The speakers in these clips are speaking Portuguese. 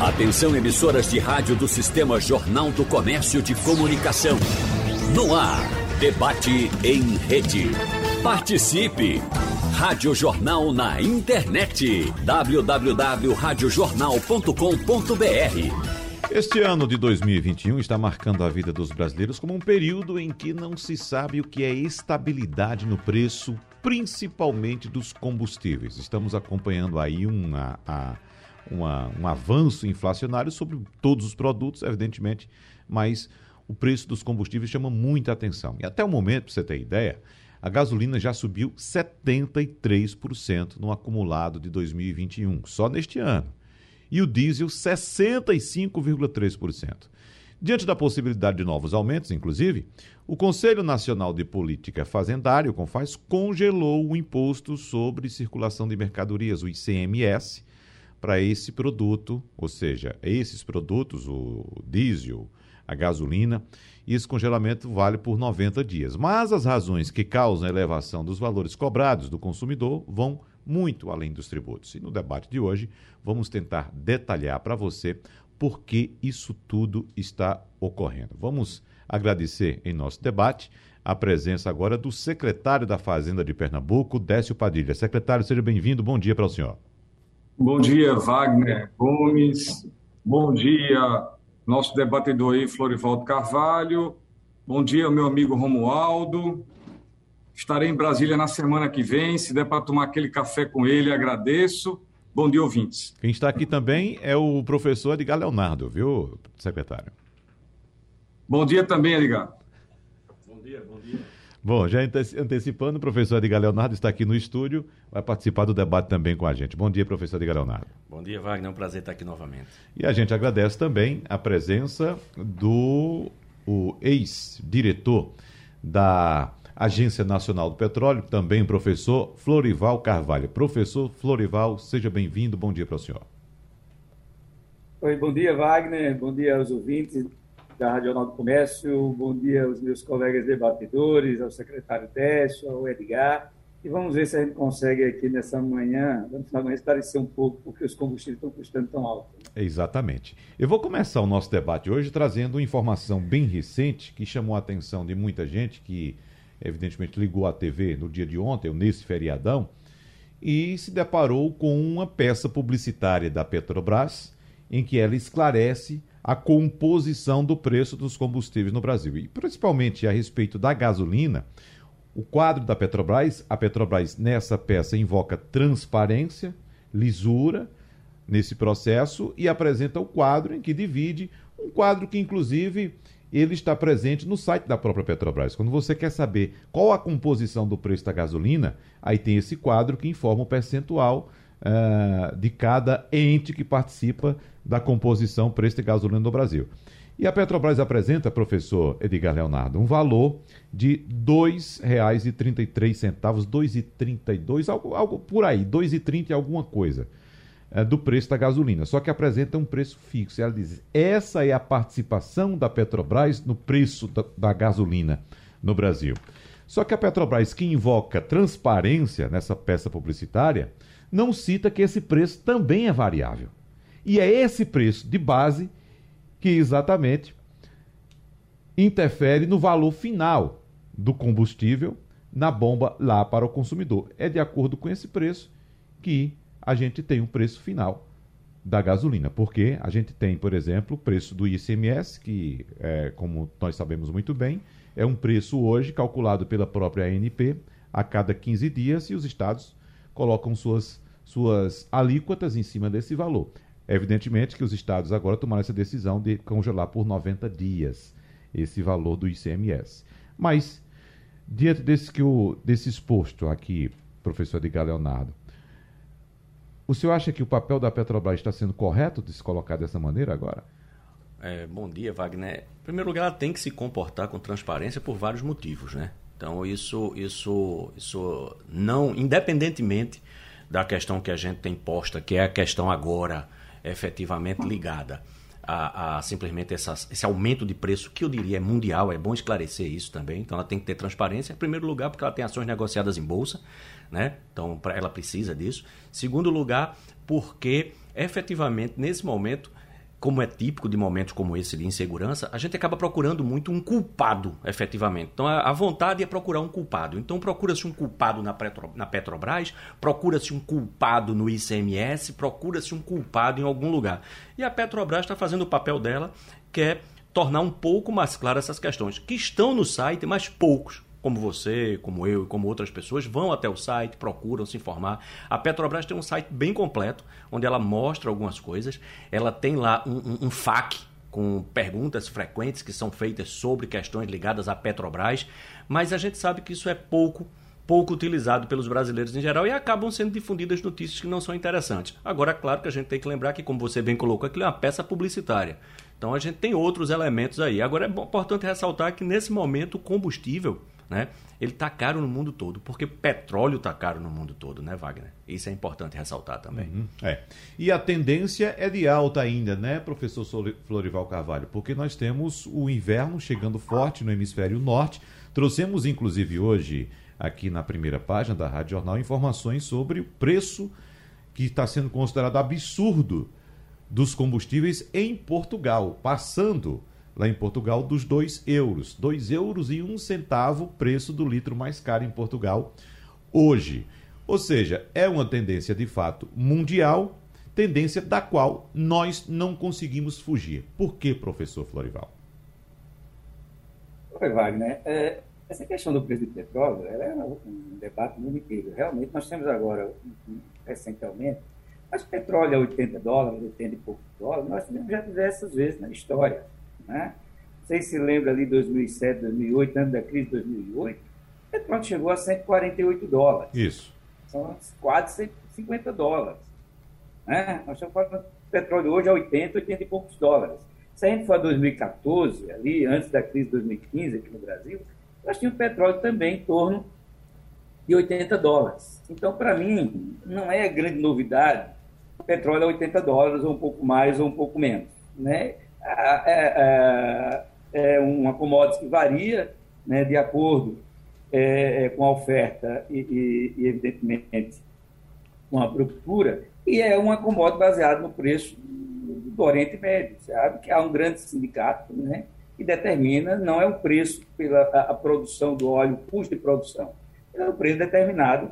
Atenção emissoras de rádio do Sistema Jornal do Comércio de Comunicação. No ar, debate em rede. Participe! Rádio Jornal na internet. www.radiojornal.com.br Este ano de 2021 está marcando a vida dos brasileiros como um período em que não se sabe o que é estabilidade no preço, principalmente dos combustíveis. Estamos acompanhando aí uma, a, uma, um avanço inflacionário sobre todos os produtos, evidentemente, mas o preço dos combustíveis chama muita atenção. E até o momento, para você ter ideia, a gasolina já subiu 73% no acumulado de 2021, só neste ano. E o diesel 65,3%. Diante da possibilidade de novos aumentos, inclusive, o Conselho Nacional de Política Fazendária, o CONFAS, congelou o imposto sobre circulação de mercadorias, o ICMS, para esse produto, ou seja, esses produtos, o diesel, a gasolina, e esse congelamento vale por 90 dias. Mas as razões que causam a elevação dos valores cobrados do consumidor vão muito além dos tributos. E no debate de hoje, vamos tentar detalhar para você por que isso tudo está ocorrendo. Vamos agradecer em nosso debate a presença agora do secretário da Fazenda de Pernambuco, Décio Padilha. Secretário, seja bem-vindo. Bom dia para o senhor. Bom dia, Wagner Gomes. Bom dia, nosso debatedor aí, Florivaldo Carvalho. Bom dia, meu amigo Romualdo. Estarei em Brasília na semana que vem. Se der para tomar aquele café com ele, agradeço. Bom dia, ouvintes. Quem está aqui também é o professor Edgar Leonardo, viu, secretário? Bom dia também, Edgar. Bom dia, bom dia. Bom, já antecipando, o professor Edgar Leonardo está aqui no estúdio, vai participar do debate também com a gente. Bom dia, professor Edgar Leonardo. Bom dia, Wagner, é um prazer estar aqui novamente. E a gente agradece também a presença do ex-diretor da Agência Nacional do Petróleo, também professor Florival Carvalho. Professor Florival, seja bem-vindo, bom dia para o senhor. Oi, bom dia, Wagner, bom dia aos ouvintes da Rádio Jornal do Comércio. Bom dia aos meus colegas debatedores, ao secretário Décio, ao Edgar. E vamos ver se a gente consegue aqui nessa manhã, da manhã, esclarecer um pouco porque os combustíveis estão custando tão alto. Né? Exatamente. Eu vou começar o nosso debate hoje trazendo uma informação bem recente que chamou a atenção de muita gente que, evidentemente, ligou a TV no dia de ontem, nesse feriadão, e se deparou com uma peça publicitária da Petrobras em que ela esclarece a composição do preço dos combustíveis no Brasil. E principalmente a respeito da gasolina, o quadro da Petrobras, a Petrobras nessa peça invoca transparência, lisura nesse processo e apresenta o quadro em que divide, um quadro que inclusive ele está presente no site da própria Petrobras. Quando você quer saber qual a composição do preço da gasolina, aí tem esse quadro que informa o percentual uh, de cada ente que participa da composição preço de gasolina no Brasil. E a Petrobras apresenta, professor Edgar Leonardo, um valor de R$ 2,33, R$ 2,32, algo, algo por aí, R$ 2,30 alguma coisa é, do preço da gasolina. Só que apresenta um preço fixo. E ela diz: essa é a participação da Petrobras no preço da, da gasolina no Brasil. Só que a Petrobras, que invoca transparência nessa peça publicitária, não cita que esse preço também é variável. E é esse preço de base que exatamente interfere no valor final do combustível na bomba lá para o consumidor. É de acordo com esse preço que a gente tem um preço final da gasolina, porque a gente tem, por exemplo, o preço do ICMS, que, é, como nós sabemos muito bem, é um preço hoje calculado pela própria ANP a cada 15 dias e os estados colocam suas, suas alíquotas em cima desse valor. Evidentemente que os estados agora tomaram essa decisão de congelar por 90 dias esse valor do ICMS. Mas, diante desse, que o, desse exposto aqui, professor Edgar Leonardo, o senhor acha que o papel da Petrobras está sendo correto de se colocar dessa maneira agora? É, bom dia, Wagner. Em primeiro lugar, ela tem que se comportar com transparência por vários motivos, né? Então, isso, isso, isso não, independentemente da questão que a gente tem posta, que é a questão agora efetivamente ligada a, a simplesmente esse aumento de preço, que eu diria é mundial, é bom esclarecer isso também. Então ela tem que ter transparência, em primeiro lugar, porque ela tem ações negociadas em bolsa, né? Então ela precisa disso. Segundo lugar, porque efetivamente nesse momento como é típico de momentos como esse de insegurança, a gente acaba procurando muito um culpado, efetivamente. Então, a, vontade é procurar um culpado. Então, procura-se um culpado na, Petro, na Petrobras, procura-se um culpado no ICMS, procura-se um culpado em algum lugar. E a Petrobras está fazendo o papel dela, que é tornar um pouco mais claras essas questões, que estão no site, mas poucos como você, como eu e como outras pessoas, vão até o site, procuram se informar. A Petrobras tem um site bem completo, onde ela mostra algumas coisas. Ela tem lá um, um, um FAQ com perguntas frequentes que são feitas sobre questões ligadas à Petrobras, mas a gente sabe que isso é pouco pouco utilizado pelos brasileiros em geral e acabam sendo difundidas notícias que não são interessantes. Agora, é claro que a gente tem que lembrar que, como você bem colocou, aquilo é uma peça publicitária. Então a gente tem outros elementos aí. Agora é importante ressaltar que nesse momento o combustível né? Ele está caro no mundo todo, porque petróleo está caro no mundo todo, né, Wagner? Isso é importante ressaltar também. Uhum, é. E a tendência é de alta ainda, né, professor Florival Carvalho? Porque nós temos o inverno chegando forte no hemisfério norte. Trouxemos, inclusive, hoje, aqui na primeira página da Rádio Jornal, informações sobre o preço que está sendo considerado absurdo dos combustíveis em Portugal, passando lá em Portugal dos 2 euros. 2 euros e um centavo preço do litro mais caro em Portugal hoje. Ou seja, é uma tendência de fato mundial, tendência da qual nós não conseguimos fugir. Por que, professor Florival? Oi, Wagner. É, essa questão do preço do petróleo é um debate muito inteiro. Realmente, nós temos agora, recentemente, mas petróleo é 80 dólares, 80 e poucos dólares, nós tivemos já diversas vezes na história. Né? Vocês se lembram ali de 2007, 2008, antes da crise de 2008? O petróleo chegou a 148 dólares. Isso. São quase 150 dólares. Né? Nós estamos falando do petróleo hoje a 80, 80 e poucos dólares. Se a gente for a 2014, ali, antes da crise de 2015 aqui no Brasil, nós tínhamos petróleo também em torno de 80 dólares. Então, para mim, não é grande novidade petróleo a 80 dólares, ou um pouco mais, ou um pouco menos. Né? É, é, é uma commodity que varia né, de acordo é, é, com a oferta e, e, e, evidentemente, com a procura, e é uma commodity baseada no preço do Oriente Médio. Sabe que há um grande sindicato né, que determina, não é o preço pela a, a produção do óleo, o custo de produção, é o preço determinado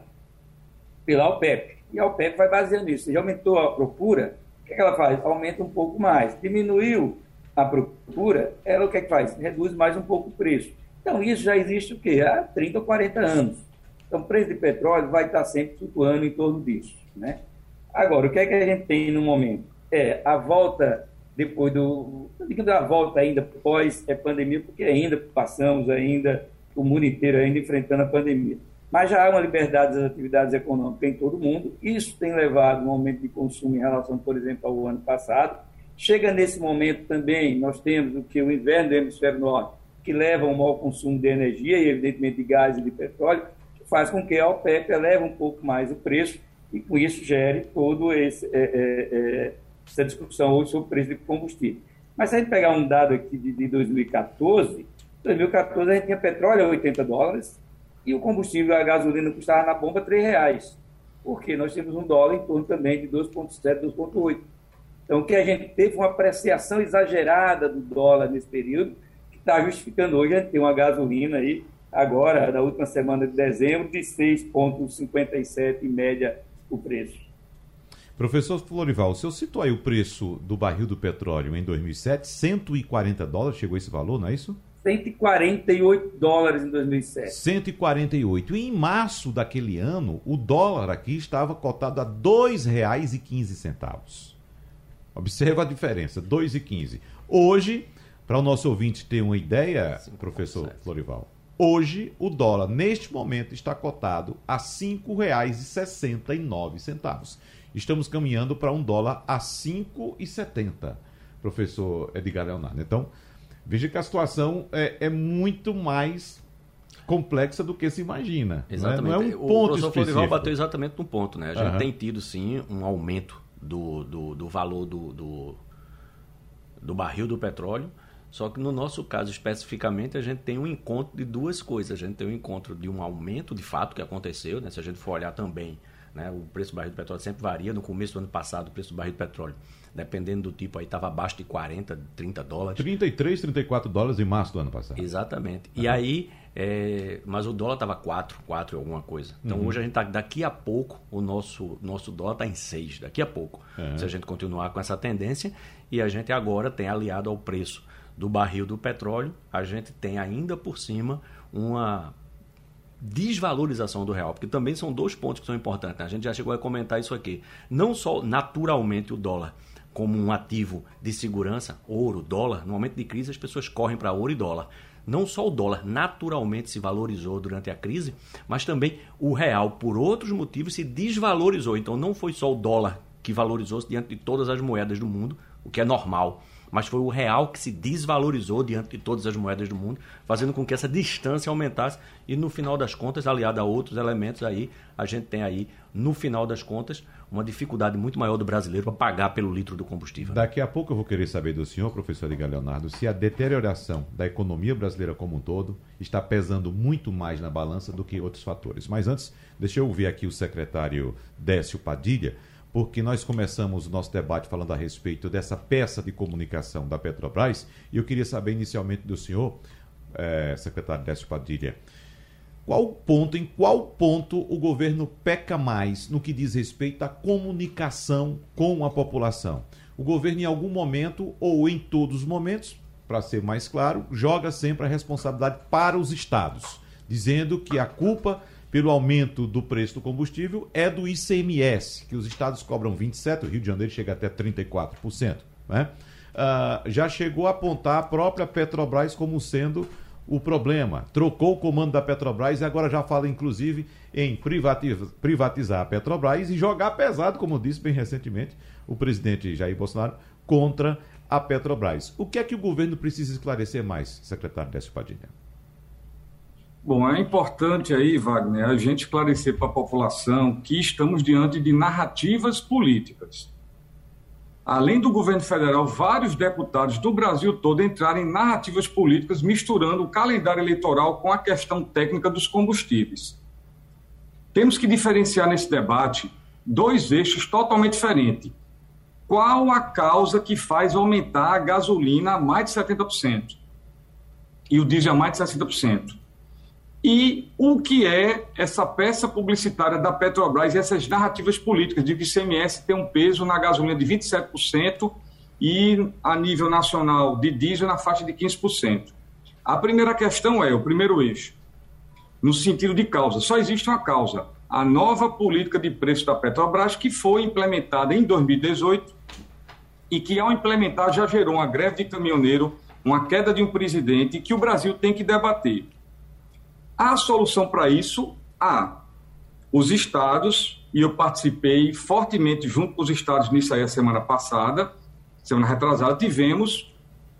pela OPEP. E a OPEP vai baseando isso. Se aumentou a procura, o que, é que ela faz? Aumenta um pouco mais. Diminuiu a procura, ela o que, é que faz? Reduz mais um pouco o preço. Então, isso já existe o quê? Há 30 ou 40 anos. Então, o preço de petróleo vai estar sempre flutuando em torno disso. Né? Agora, o que é que a gente tem no momento? É a volta depois do. Digo da volta ainda pós-pandemia, porque ainda passamos ainda, o mundo inteiro ainda enfrentando a pandemia. Mas já há uma liberdade das atividades econômicas em todo o mundo. Isso tem levado um aumento de consumo em relação, por exemplo, ao ano passado Chega nesse momento também, nós temos o que o inverno do hemisfério norte, que leva a um maior consumo de energia e, evidentemente, de gás e de petróleo, que faz com que a OPEP eleve um pouco mais o preço e, com isso, gere toda é, é, é, essa discussão hoje sobre o preço de combustível. Mas se a gente pegar um dado aqui de, de 2014, 2014 a gente tinha petróleo a 80 dólares e o combustível, a gasolina, custava na bomba 3 reais. Porque nós temos um dólar em torno também de 2,7, 2,8. Então, que a gente teve uma apreciação exagerada do dólar nesse período, que está justificando hoje a gente ter uma gasolina aí, agora, na última semana de dezembro, de 6,57 em média o preço. Professor Florival, o senhor citou aí o preço do barril do petróleo em 2007, 140 dólares, chegou esse valor, não é isso? 148 dólares em 2007. 148. E em março daquele ano, o dólar aqui estava cotado a R$ 2,15. Observa a diferença, 2,15. Hoje, para o nosso ouvinte ter uma ideia, professor Florival, hoje o dólar, neste momento, está cotado a R$ 5,69. Estamos caminhando para um dólar a 5,70, professor Edgar Leonardo. Então, veja que a situação é, é muito mais complexa do que se imagina. Exatamente. Não é, não é um ponto o professor específico. Florival bateu exatamente no ponto. Né? A gente uhum. tem tido, sim, um aumento do, do, do valor do, do, do barril do petróleo. Só que no nosso caso especificamente, a gente tem um encontro de duas coisas. A gente tem um encontro de um aumento de fato que aconteceu, né? se a gente for olhar também Né? O preço do barril do petróleo sempre varia. No começo do ano passado, o preço do barril do petróleo, dependendo do tipo, aí estava abaixo de 40, 30 dólares. 33, 34 dólares em março do ano passado. Exatamente. E aí, é... mas o dólar estava 4, 4 alguma coisa. Então uhum. hoje a gente está, daqui a pouco, o nosso, nosso dólar está em 6, daqui a pouco. Uhum. Se a gente continuar com essa tendência, e a gente agora tem aliado ao preço do barril do petróleo, a gente tem ainda por cima uma desvalorização do real, porque também são dois pontos que são importantes. Né? A gente já chegou a comentar isso aqui. Não só naturalmente o dólar como um ativo de segurança, ouro, dólar, no momento de crise as pessoas correm para ouro e dólar. Não só o dólar naturalmente se valorizou durante a crise, mas também o real, por outros motivos, se desvalorizou. Então não foi só o dólar que valorizou-se diante de todas as moedas do mundo, o que é normal mas foi o real que se desvalorizou diante de todas as moedas do mundo, fazendo com que essa distância aumentasse e no final das contas, aliado a outros elementos aí, a gente tem aí, no final das contas, uma dificuldade muito maior do brasileiro para pagar pelo litro do combustível. Daqui a pouco eu vou querer saber do senhor, professor Edgar Leonardo, se a deterioração da economia brasileira como um todo está pesando muito mais na balança do que outros fatores. Mas antes, deixa eu ouvir aqui o secretário Décio Padilha, porque nós começamos o nosso debate falando a respeito dessa peça de comunicação da Petrobras, e eu queria saber inicialmente do senhor, é, secretário Décio Padilha, qual ponto, em qual ponto o governo peca mais no que diz respeito à comunicação com a população? O governo, em algum momento, ou em todos os momentos, para ser mais claro, joga sempre a responsabilidade para os estados, dizendo que a culpa pelo aumento do preço do combustível é do ICMS, que os estados cobram 27%, o Rio de Janeiro chega até 34%. Né? Uh, já chegou a apontar a própria Petrobras como sendo o problema. Trocou o comando da Petrobras e agora já fala, inclusive, em privatizar a Petrobras e jogar pesado, como disse bem recentemente o presidente Jair Bolsonaro, contra a Petrobras. O que é que o governo precisa esclarecer mais, secretário Décio Padilha? Bom, é importante aí, Wagner, a gente esclarecer para a população que estamos diante de narrativas políticas. Além do governo federal, vários deputados do Brasil todo entraram em narrativas políticas misturando o calendário eleitoral com a questão técnica dos combustíveis. Temos que diferenciar nesse debate dois eixos totalmente diferentes. Qual a causa que faz aumentar a gasolina a mais de 70% e o diesel a mais de 60%? E o que é essa peça publicitária da Petrobras e essas narrativas políticas de que o ICMS tem um peso na gasolina de 27% e a nível nacional de diesel na faixa de 15%. A primeira questão é, o primeiro eixo, no sentido de causa. Só existe uma causa, a nova política de preço da Petrobras, que foi implementada em 2018 e que, ao implementar, já gerou uma greve de caminhoneiro, uma queda de um presidente que o Brasil tem que debater. A solução para isso, há os estados, e eu participei fortemente junto com os estados nisso aí a semana passada, semana retrasada, tivemos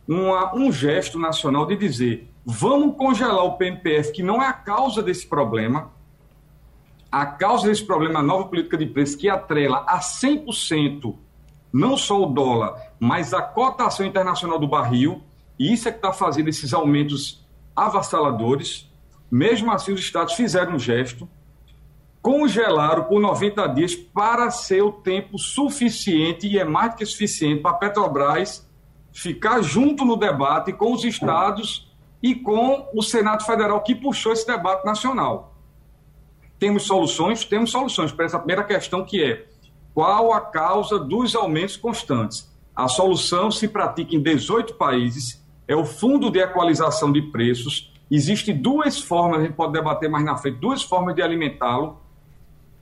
uma, um gesto nacional de dizer vamos congelar o PMPF, que não é a causa desse problema. A causa desse problema é a nova política de preço que atrela a 100% não só o dólar, mas a cotação internacional do barril, e isso é que está fazendo esses aumentos avassaladores. Mesmo assim, os estados fizeram um gesto, congelaram por 90 dias para ser o tempo suficiente, e é mais que suficiente, para a Petrobras ficar junto no debate com os estados e com o Senado Federal, que puxou esse debate nacional. Temos soluções? Temos soluções para essa primeira questão, que é qual a causa dos aumentos constantes. A solução se pratica em 18 países, é o Fundo de Equalização de Preços, Existem duas formas, a gente pode debater mais na frente, duas formas de alimentá-lo.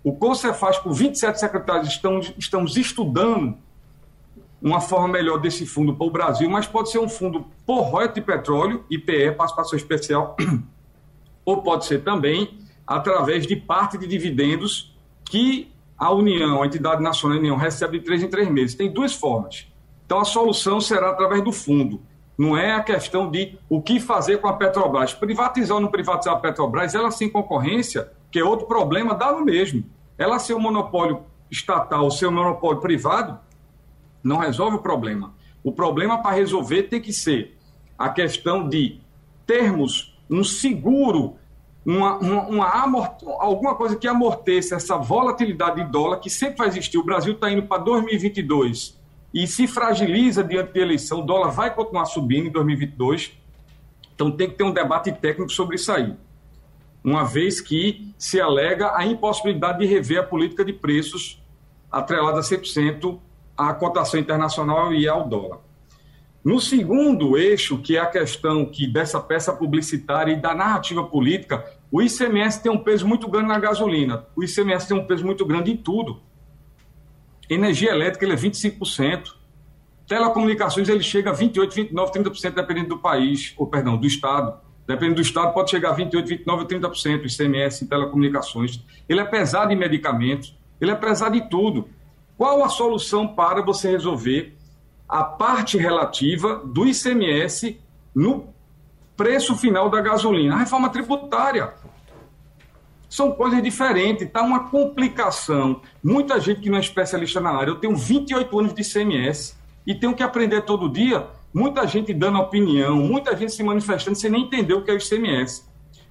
O CONCEFAS, com 27 secretários, estamos, estudando uma forma melhor desse fundo para o Brasil, mas pode ser um fundo por royalty de petróleo, IPE, participação especial, ou pode ser também através de parte de dividendos que a União, a entidade nacional União, recebe de três em três meses. Tem duas formas. Então, a solução será através do fundo. Não é a questão de o que fazer com a Petrobras. Privatizar ou não privatizar a Petrobras, ela sem concorrência, que é outro problema, dá no mesmo. Ela ser um monopólio estatal ou ser um monopólio privado, não resolve o problema. O problema para resolver tem que ser a questão de termos um seguro uma, uma, uma alguma coisa que amorteça essa volatilidade de dólar que sempre vai existir. O Brasil está indo para 2022 e se fragiliza diante da eleição, o dólar vai continuar subindo em 2022. Então tem que ter um debate técnico sobre isso aí. Uma vez que se alega a impossibilidade de rever a política de preços atrelada 100% à cotação internacional e ao dólar. No segundo eixo, que é a questão que dessa peça publicitária e da narrativa política, o ICMS tem um peso muito grande na gasolina. O ICMS tem um peso muito grande em tudo. Energia elétrica ele é 25%. Telecomunicações ele chega a 28, 29, 30% dependendo do país, ou perdão, do estado. Dependendo do estado pode chegar a 28, 29, 30% o ICMS em telecomunicações. Ele é pesado em medicamentos, ele é pesado em tudo. Qual a solução para você resolver a parte relativa do ICMS no preço final da gasolina. A reforma tributária. São coisas diferentes, está uma complicação. Muita gente que não é especialista na área, eu tenho 28 anos de ICMS e tenho que aprender todo dia. Muita gente dando opinião, muita gente se manifestando sem nem entender o que é o ICMS.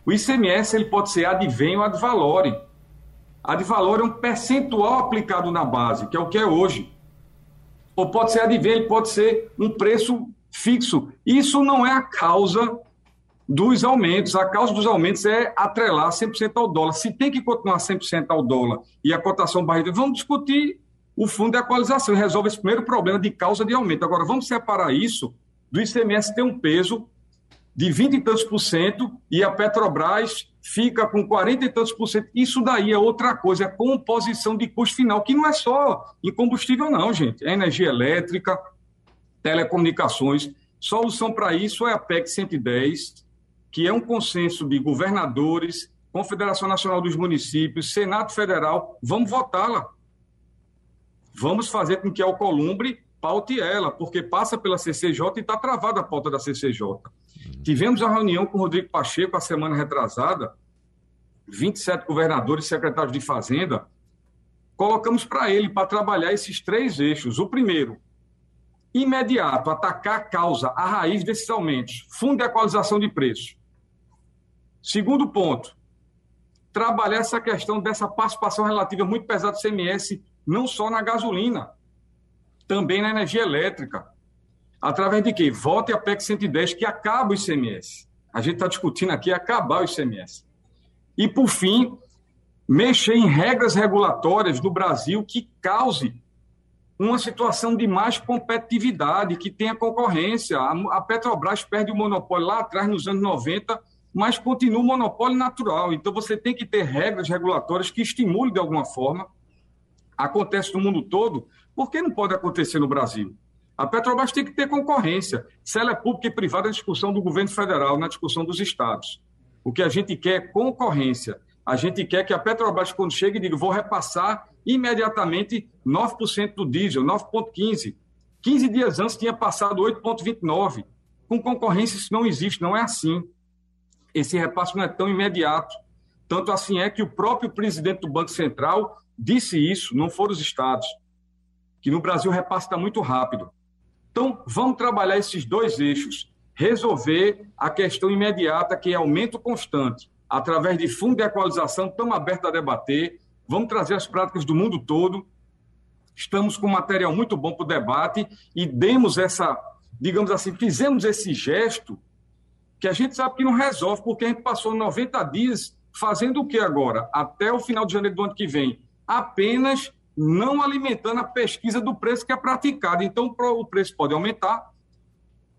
O ICMS ele pode ser advém ou ad valorem. Ad valorem é um percentual aplicado na base, que é o que é hoje ou pode ser advém, pode ser um preço fixo. Isso não é a causa dos aumentos. A causa dos aumentos é atrelar 100% ao dólar. Se tem que continuar 100% ao dólar e a cotação barriga, vamos discutir o fundo de equalização resolve esse primeiro problema de causa de aumento. Agora, vamos separar isso do ICMS ter um peso de 20 e tantos por cento e a Petrobras fica com 40 e tantos por cento. Isso daí é outra coisa, é composição de custo final, que não é só em combustível, não, gente. É energia elétrica, telecomunicações. Solução para isso é a PEC 110, que é um consenso de governadores, Confederação Nacional dos Municípios, Senado Federal. Vamos votá-la. Vamos fazer com que a Alcolumbre paute ela, porque passa pela CCJ e está travada a pauta da CCJ. Tivemos a reunião com o Rodrigo Pacheco a semana retrasada, 27 governadores e secretários de Fazenda, colocamos para ele para trabalhar esses três eixos. O primeiro, imediato, atacar a causa, a raiz desses aumentos, fundo de equalização de preços. Segundo ponto, trabalhar essa questão dessa participação relativa muito pesada do CMS, não só na gasolina, também na energia elétrica. Através de quê? Vote a PEC 110, que acaba o ICMS. A gente está discutindo aqui acabar o ICMS. E, por fim, mexer em regras regulatórias do Brasil que cause uma situação de mais competitividade, que tenha concorrência. A Petrobras perde o monopólio lá atrás, nos anos 90, mas continua o monopólio natural. Então, você tem que ter regras regulatórias que estimulem de alguma forma. Acontece no mundo todo, por que não pode acontecer no Brasil? A Petrobras tem que ter concorrência. Se ela é pública e privada, é discussão do governo federal, na discussão dos estados. O que a gente quer é concorrência. A gente quer que a Petrobras, quando chegue, diga: vou repassar imediatamente 9% do diesel, 9,15%. 15 dias antes tinha passado 8,29%. Com concorrência, isso não existe, não é assim. Esse repasse não é tão imediato. Tanto assim é que o próprio presidente do Banco Central disse isso, não foram os estados, que no Brasil o repasse está muito rápido. Então, vamos trabalhar esses dois eixos. Resolver a questão imediata, que é aumento constante, através de fundo de equalização, estamos abertos a debater. Vamos trazer as práticas do mundo todo. Estamos com material muito bom para o debate e demos essa, digamos assim, fizemos esse gesto que a gente sabe que não resolve, porque a gente passou 90 dias fazendo o que agora? Até o final de janeiro do ano que vem? Apenas não alimentando a pesquisa do preço que é praticado. Então, o preço pode aumentar,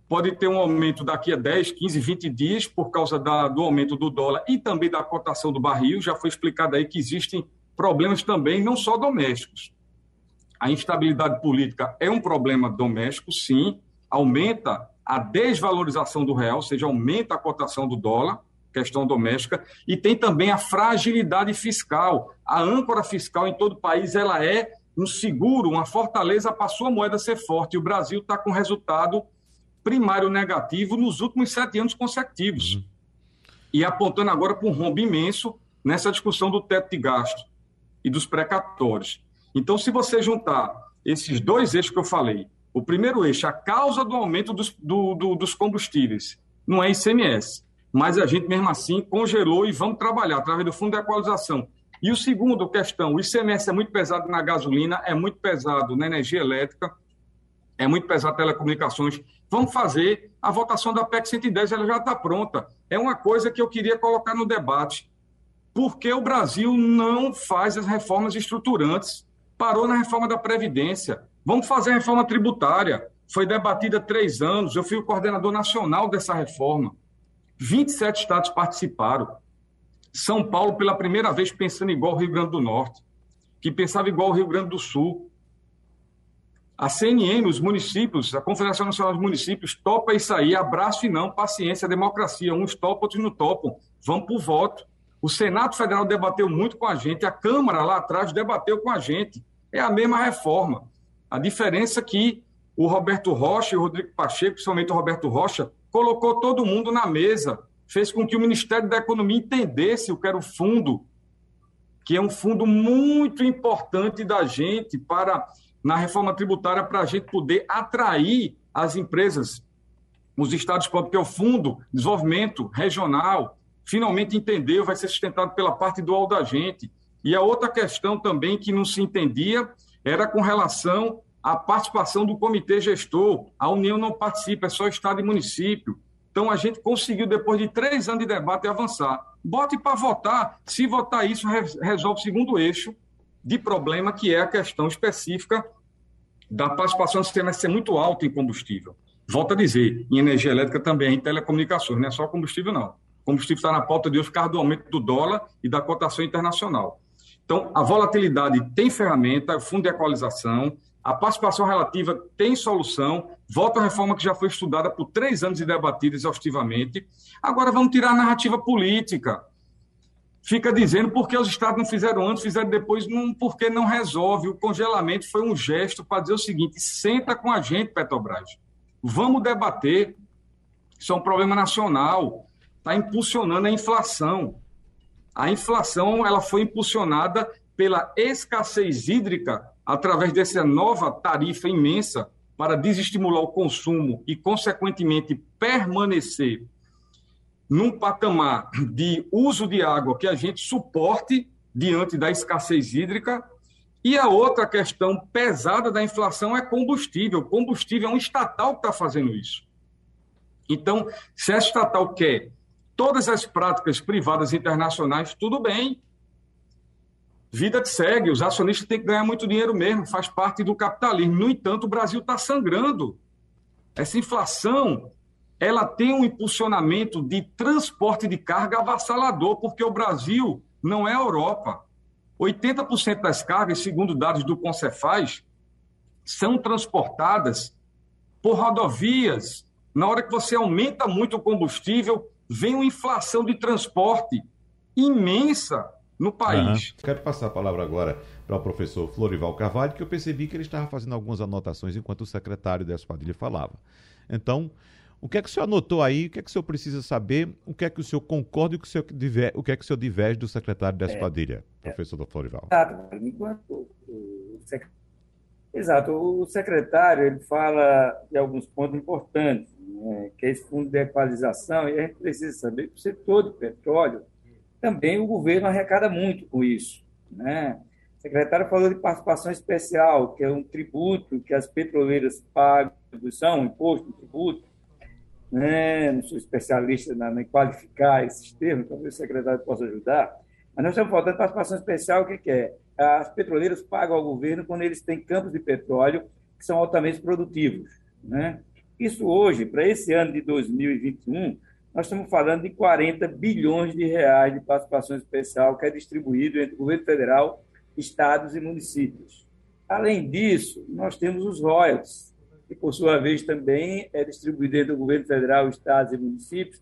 pode ter um aumento daqui a 10, 15, 20 dias por causa da, do aumento do dólar e também da cotação do barril. Já foi explicado aí que existem problemas também, não só domésticos. A instabilidade política é um problema doméstico, sim, aumenta a desvalorização do real, ou seja, aumenta a cotação do dólar questão doméstica, e tem também a fragilidade fiscal. A âncora fiscal em todo o país ela é um seguro, uma fortaleza para a sua moeda ser forte. E o Brasil está com resultado primário negativo nos últimos sete anos consecutivos. Uhum. E apontando agora para um rombo imenso nessa discussão do teto de gasto e dos precatórios. Então, se você juntar esses dois eixos que eu falei, o primeiro eixo, a causa do aumento dos, do, do, dos combustíveis, não é ICMS, mas a gente mesmo assim congelou e vamos trabalhar através do fundo de equalização. E o segundo questão, o ICMS é muito pesado na gasolina, é muito pesado na energia elétrica, é muito pesado telecomunicações. Vamos fazer a votação da PEC 110, ela já está pronta. É uma coisa que eu queria colocar no debate. Por que o Brasil não faz as reformas estruturantes? Parou na reforma da Previdência. Vamos fazer a reforma tributária. Foi debatida há três anos. Eu fui o coordenador nacional dessa reforma. 27 estados participaram. São Paulo, pela primeira vez, pensando igual ao Rio Grande do Norte, que pensava igual ao Rio Grande do Sul. A CNM, os municípios, a Confederação Nacional dos Municípios, topa isso aí, abraço e não, paciência, democracia. Uns topam, outros não topam. Vamos para o voto. O Senado Federal debateu muito com a gente, a Câmara lá atrás debateu com a gente. É a mesma reforma. A diferença é que o Roberto Rocha e o Rodrigo Pacheco, principalmente o Roberto Rocha, colocou todo mundo na mesa, fez com que o Ministério da Economia entendesse o que era o fundo, que é um fundo muito importante da gente para na reforma tributária para a gente poder atrair as empresas, os estados pobres, que é o Fundo de Desenvolvimento Regional, finalmente entendeu, vai ser sustentado pela parte dual da gente. E a outra questão também que não se entendia era com relação à participação do comitê gestor. A União não participa, é só Estado e município. Então a gente conseguiu, depois de três anos de debate, avançar. Bote para votar. Se votar isso, resolve o segundo eixo, de problema, que é a questão específica da participação do sistema ser muito alta em combustível. Volto a dizer, em energia elétrica também, em telecomunicações, não é só combustível, não. O combustível está na pauta de hoje por causa do aumento do dólar e da cotação internacional. Então, a volatilidade tem ferramenta, o fundo de equalização, a participação relativa tem solução, volta à reforma que já foi estudada por três anos e debatida exaustivamente. Agora vamos tirar a narrativa política fica dizendo porque os estados não fizeram antes, fizeram depois, não, porque não resolve. O congelamento foi um gesto para dizer o seguinte: senta com a gente, Petrobras. Vamos debater. Isso é um problema nacional. Está impulsionando a inflação. A inflação ela foi impulsionada pela escassez hídrica através dessa nova tarifa imensa para desestimular o consumo e, consequentemente, permanecer num patamar de uso de água que a gente suporte diante da escassez hídrica. E a outra questão pesada da inflação é combustível. Combustível é um estatal que está fazendo isso. Então, se a estatal quer todas as práticas privadas internacionais, tudo bem. Vida que segue, os acionistas têm que ganhar muito dinheiro mesmo, faz parte do capitalismo. No entanto, o Brasil está sangrando. Essa inflação ela tem um impulsionamento de transporte de carga avassalador, porque o Brasil não é a Europa. 80% das cargas, segundo dados do Concefaz, são transportadas por rodovias. Na hora que você aumenta muito o combustível, vem uma inflação de transporte imensa no país. Uhum. Quero passar a palavra agora para o professor Florival Carvalho, que eu percebi que ele estava fazendo algumas anotações enquanto o secretário da Espadilha falava. Então, o que é que o senhor anotou aí? O que é que o senhor precisa saber? O que é que o senhor concorda e o que, o senhor diver, o que é que o senhor diverge do secretário da Espadilha, é, professor é. Florival? Exato. Enquanto o sec... Exato. O secretário ele fala de alguns pontos importantes, né, que é esse fundo de equalização, e a gente precisa saber que o setor do petróleo também o governo arrecada muito com isso. Né? O secretário falou de participação especial, que é um tributo que as petroleiras pagam, são um imposto, um tributo, né? não sou especialista na, em qualificar esses termos, talvez o secretário possa ajudar, mas nós estamos falando de participação especial, o que, que é? As petroleiras pagam ao governo quando eles têm campos de petróleo que são altamente produtivos. Né? Isso hoje, para esse ano de 2021, nós estamos falando de 40 bilhões de reais de participação especial que é distribuído entre o governo federal, estados e municípios. Além disso, nós temos os royalties, que, por sua vez, também é distribuído entre o governo federal, estados e municípios.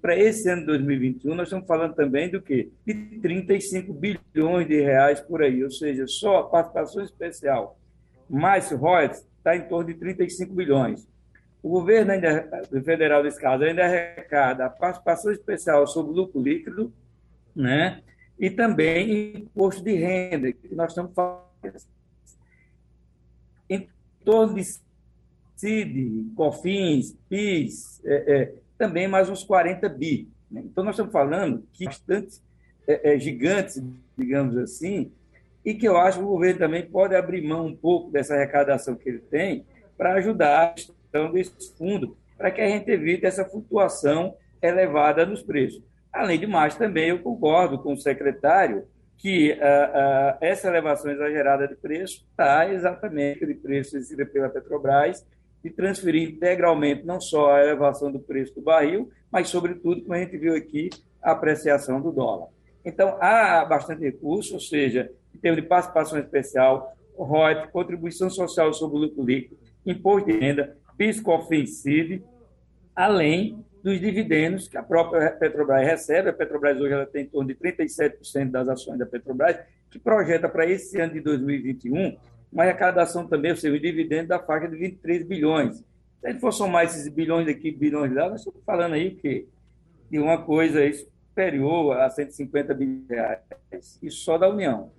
Para esse ano de 2021, nós estamos falando também do quê? De 35 bilhões de reais por aí, ou seja, só a participação especial mais royalties está em torno de 35 bilhões. O governo ainda, federal, desse caso, ainda arrecada a participação especial sobre lucro líquido, né? e também imposto de renda, que nós estamos falando em torno de CID, COFINS, PIS, é, é, também mais uns 40 bi. Né? Então, nós estamos falando que instantes é, é, gigantes, digamos assim, e que eu acho que o governo também pode abrir mão um pouco dessa arrecadação que ele tem para ajudar a gestão desse fundo, para que a gente evite essa flutuação elevada nos preços. Além de mais, também eu concordo com o secretário que uh, uh, essa elevação exagerada de preço está exatamente de preço exercida pela Petrobras e transferir integralmente não só a elevação do preço do barril, mas, sobretudo, como a gente viu aqui, a apreciação do dólar. Então, há bastante recurso, ou seja, em termos de participação especial, ROIT, contribuição social sobre o lucro líquido, imposto de renda, pisco-ofensivo, além dos dividendos que a própria Petrobras recebe. A Petrobras hoje ela tem em torno de 37% das ações da Petrobras, que projeta para esse ano de 2021 uma arrecadação também, ou seja, o dividendo da faixa de 23 bilhões. Se a gente for somar esses bilhões aqui, bilhões lá, nós estamos falando aí que de uma coisa superior a 150 bilhões de reais, isso só da União.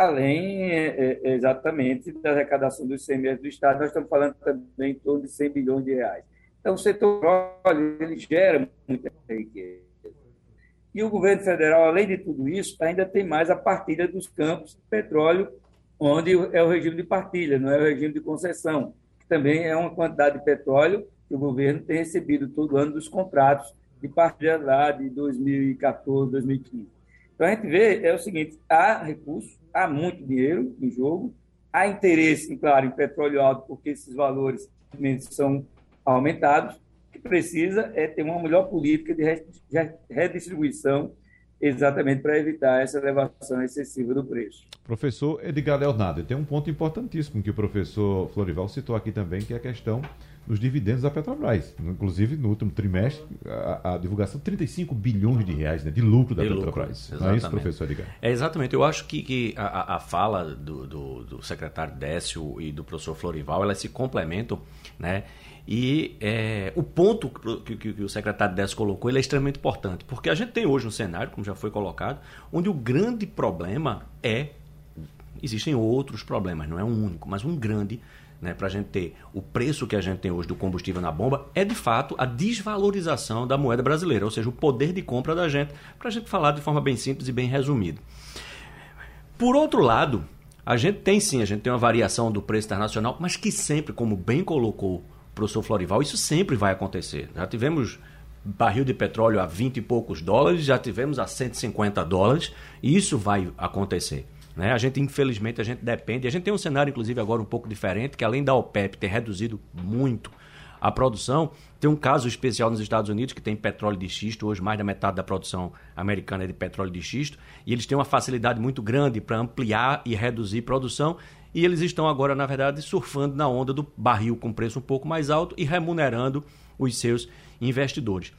Além, é, é, exatamente, da arrecadação dos CMS do Estado, nós estamos falando também em torno de 100 bilhões de reais. Então, o setor petróleo ele gera muita riqueza. E o governo federal, além de tudo isso, ainda tem mais a partilha dos campos de petróleo, onde é o regime de partilha, não é o regime de concessão, que também é uma quantidade de petróleo que o governo tem recebido todo ano dos contratos de partilha lá de 2014, 2015. Então, a gente vê é o seguinte, há recursos, há muito dinheiro em jogo, há interesse, claro, em petróleo alto, porque esses valores são aumentados, o que precisa é ter uma melhor política de redistribuição exatamente para evitar essa elevação excessiva do preço. Professor Edgar Leonardo, tem um ponto importantíssimo que o professor Florival citou aqui também, que é a questão dos dividendos da Petrobras. Inclusive, no último trimestre, a, a divulgação de 35 bilhões de reais né, de lucro da de Petrobras. Lucro, Não é isso, professor Edgar? É, exatamente. Eu acho que, que a, a fala do, do, do secretário Décio e do professor Florival, elas se complementam, né? E é, o ponto que, que, que, o secretário Décio colocou ele é extremamente importante, porque a gente tem hoje um cenário, como já foi colocado, onde o grande problema é. Existem outros problemas, não é um único, mas um grande né, para a gente ter o preço que a gente tem hoje do combustível na bomba, é de fato a desvalorização da moeda brasileira, ou seja, o poder de compra da gente, para a gente falar de forma bem simples e bem resumida. Por outro lado, a gente tem sim, a gente tem uma variação do preço internacional, mas que sempre, como bem colocou professor Florival, isso sempre vai acontecer. Já tivemos barril de petróleo a 20 e poucos dólares, já tivemos a 150 dólares, e isso vai acontecer. Né? A gente, infelizmente, a gente depende. A gente tem um cenário, inclusive, agora um pouco diferente, que além da OPEP ter reduzido muito a produção, tem um caso especial nos Estados Unidos que tem petróleo de xisto, hoje mais da metade da produção americana é de petróleo de xisto, e eles têm uma facilidade muito grande para ampliar e reduzir produção, e eles estão agora, na verdade, surfando na onda do barril com preço um pouco mais alto e remunerando os seus investidores.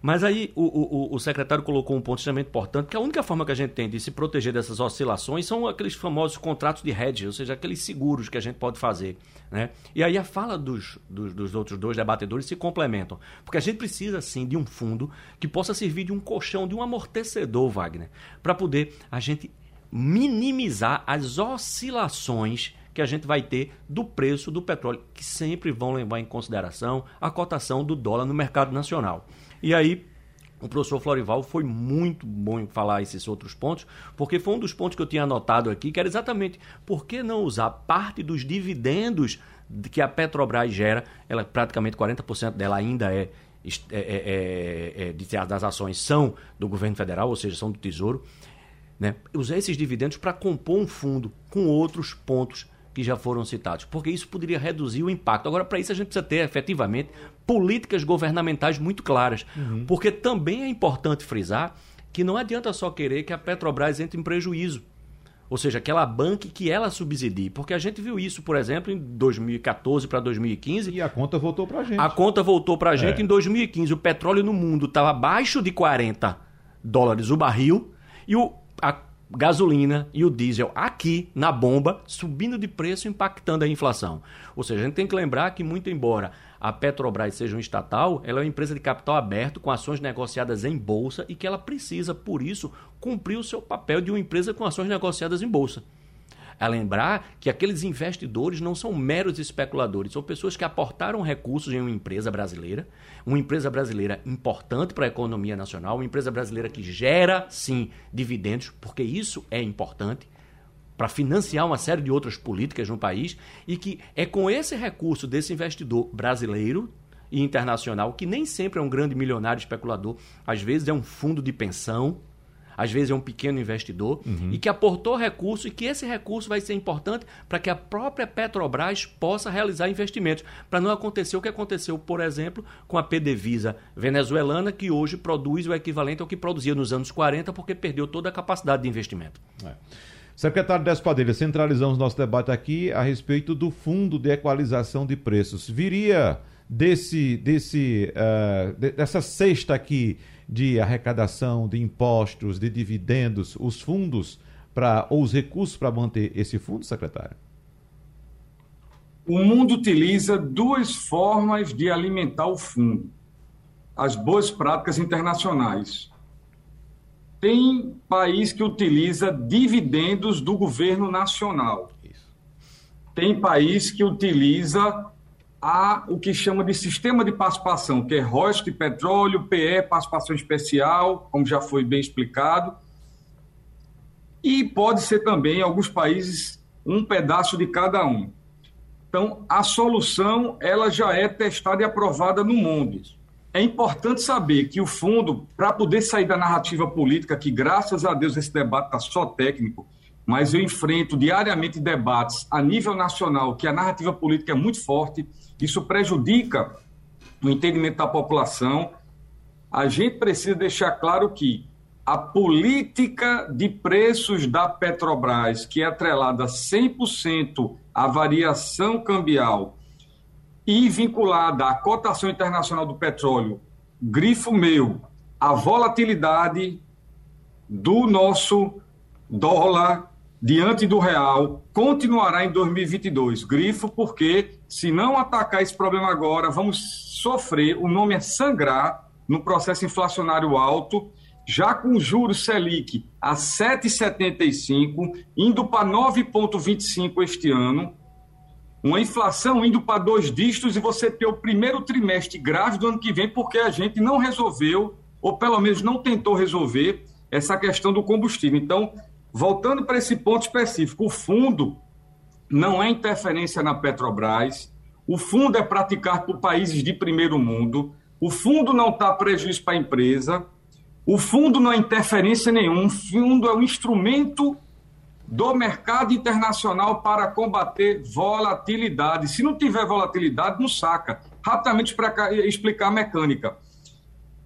Mas aí o, o, o, secretário colocou um ponto extremamente importante, que a única forma que a gente tem de se proteger dessas oscilações são aqueles famosos contratos de hedge, ou seja, aqueles seguros que a gente pode fazer. Né? E aí a fala dos, dos, dos outros dois debatedores se complementam, porque a gente precisa sim de um fundo que possa servir de um colchão, de um amortecedor, Wagner, para poder a gente minimizar as oscilações que a gente vai ter do preço do petróleo, que sempre vão levar em consideração a cotação do dólar no mercado nacional. E aí, o professor Florival foi muito bom em falar esses outros pontos, porque foi um dos pontos que eu tinha anotado aqui, que era exatamente por que não usar parte dos dividendos que a Petrobras gera, ela praticamente 40% dela ainda é, é, é, é, é das ações são do governo federal, ou seja, são do Tesouro, né? usar esses dividendos para compor um fundo com outros pontos que já foram citados, porque isso poderia reduzir o impacto. Agora, para isso, a gente precisa ter efetivamente políticas governamentais muito claras, uhum. porque também é importante frisar que não adianta só querer que a Petrobras entre em prejuízo. Ou seja, que ela banque, que ela subsidie. Porque a gente viu isso, por exemplo, em 2014 para 2015. E a conta voltou para a gente. A conta voltou para a gente é. em 2015. O petróleo no mundo estava abaixo de 40 dólares o barril e o, a gasolina e o diesel aqui na bomba subindo de preço, impactando a inflação. Ou seja, a gente tem que lembrar que, muito embora a Petrobras seja um estatal, ela é uma empresa de capital aberto com ações negociadas em bolsa e que ela precisa, por isso, cumprir o seu papel de uma empresa com ações negociadas em bolsa. A lembrar que aqueles investidores não são meros especuladores, são pessoas que aportaram recursos em uma empresa brasileira, uma empresa brasileira importante para a economia nacional, uma empresa brasileira que gera, sim, dividendos, porque isso é importante para financiar uma série de outras políticas no país e que é com esse recurso desse investidor brasileiro e internacional, que nem sempre é um grande milionário especulador, às vezes é um fundo de pensão, às vezes é um pequeno investidor, uhum. e que aportou recurso e que esse recurso vai ser importante para que a própria Petrobras possa realizar investimentos, para não acontecer o que aconteceu, por exemplo, com a PDVSA venezuelana, que hoje produz o equivalente ao que produzia nos anos 40, porque perdeu toda a capacidade de investimento. É. Secretário Despadilha, centralizamos nosso debate aqui a respeito do Fundo de Equalização de Preços. Viria desse, desse, uh, dessa cesta aqui de arrecadação de impostos, de dividendos, os fundos para ou os recursos para manter esse fundo, secretário? O mundo utiliza duas formas de alimentar o fundo: as boas práticas internacionais. Tem país que utiliza dividendos do governo nacional. Tem país que utiliza há o que chama de sistema de participação, que é de petróleo, PE, participação especial, como já foi bem explicado. E pode ser também, em alguns países, um pedaço de cada um. Então, a solução ela já é testada e aprovada no mundo. É importante saber que o fundo, para poder sair da narrativa política, que graças a Deus esse debate está só técnico, mas eu enfrento diariamente debates a nível nacional que a narrativa política é muito forte, isso prejudica o entendimento da população. A gente precisa deixar claro que a política de preços da Petrobras, que é atrelada 100% à variação cambial e vinculada à cotação internacional do petróleo, grifo meu, a volatilidade do nosso dólar diante do real continuará em 2022. Grifo, porque se não atacar esse problema agora, vamos sofrer, o nome é sangrar no processo inflacionário alto, já com juros Selic a 7,75, indo para 9,25 este ano, uma inflação indo para dois dígitos e você ter o primeiro trimestre grave do ano que vem, porque a gente não resolveu, ou pelo menos não tentou resolver, essa questão do combustível. Então, Voltando para esse ponto específico, o fundo não é interferência na Petrobras, o fundo é praticado por países de primeiro mundo, o fundo não está prejuízo para a empresa, o fundo não é interferência nenhuma, o fundo é um instrumento do mercado internacional para combater volatilidade. Se não tiver volatilidade, não saca. Rapidamente para explicar a mecânica.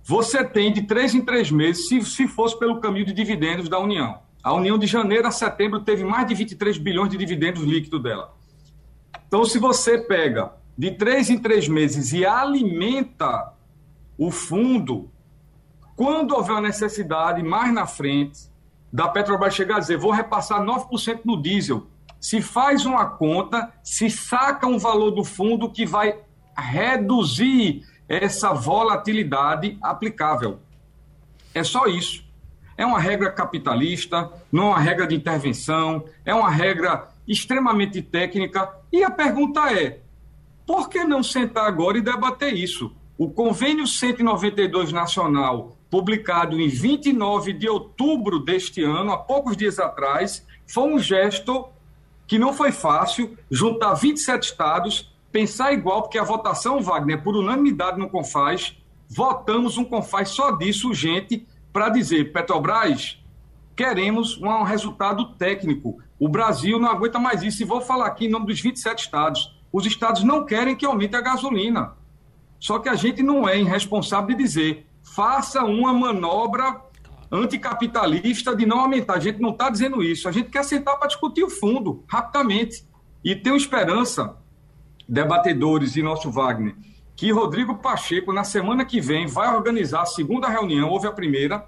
Você tem de três em três meses, se, se fosse pelo caminho de dividendos da União. A União de janeiro a setembro teve mais de 23 bilhões de dividendos líquidos dela. Então, se você pega de três em três meses e alimenta o fundo, quando houver uma necessidade mais na frente, da Petrobras chegar a dizer, vou repassar 9% no diesel, se faz uma conta, se saca um valor do fundo que vai reduzir essa volatilidade aplicável. É só isso. É uma regra capitalista, não é uma regra de intervenção, é uma regra extremamente técnica. E a pergunta é: por que não sentar agora e debater isso? O convênio 192 nacional, publicado em 29 de outubro deste ano, há poucos dias atrás, foi um gesto que não foi fácil juntar 27 estados, pensar igual, porque a votação, Wagner, por unanimidade no CONFAS, votamos um CONFAS só disso urgente para dizer, Petrobras, queremos um resultado técnico. O Brasil não aguenta mais isso. E vou falar aqui em nome dos 27 estados. Os estados não querem que aumente a gasolina. Só que a gente não é irresponsável de dizer, faça uma manobra anticapitalista de não aumentar. A gente não está dizendo isso. A gente quer sentar para discutir o fundo, rapidamente. E tenho esperança, debatedores e nosso Wagner, que Rodrigo Pacheco, na semana que vem, vai organizar a segunda reunião, houve a primeira,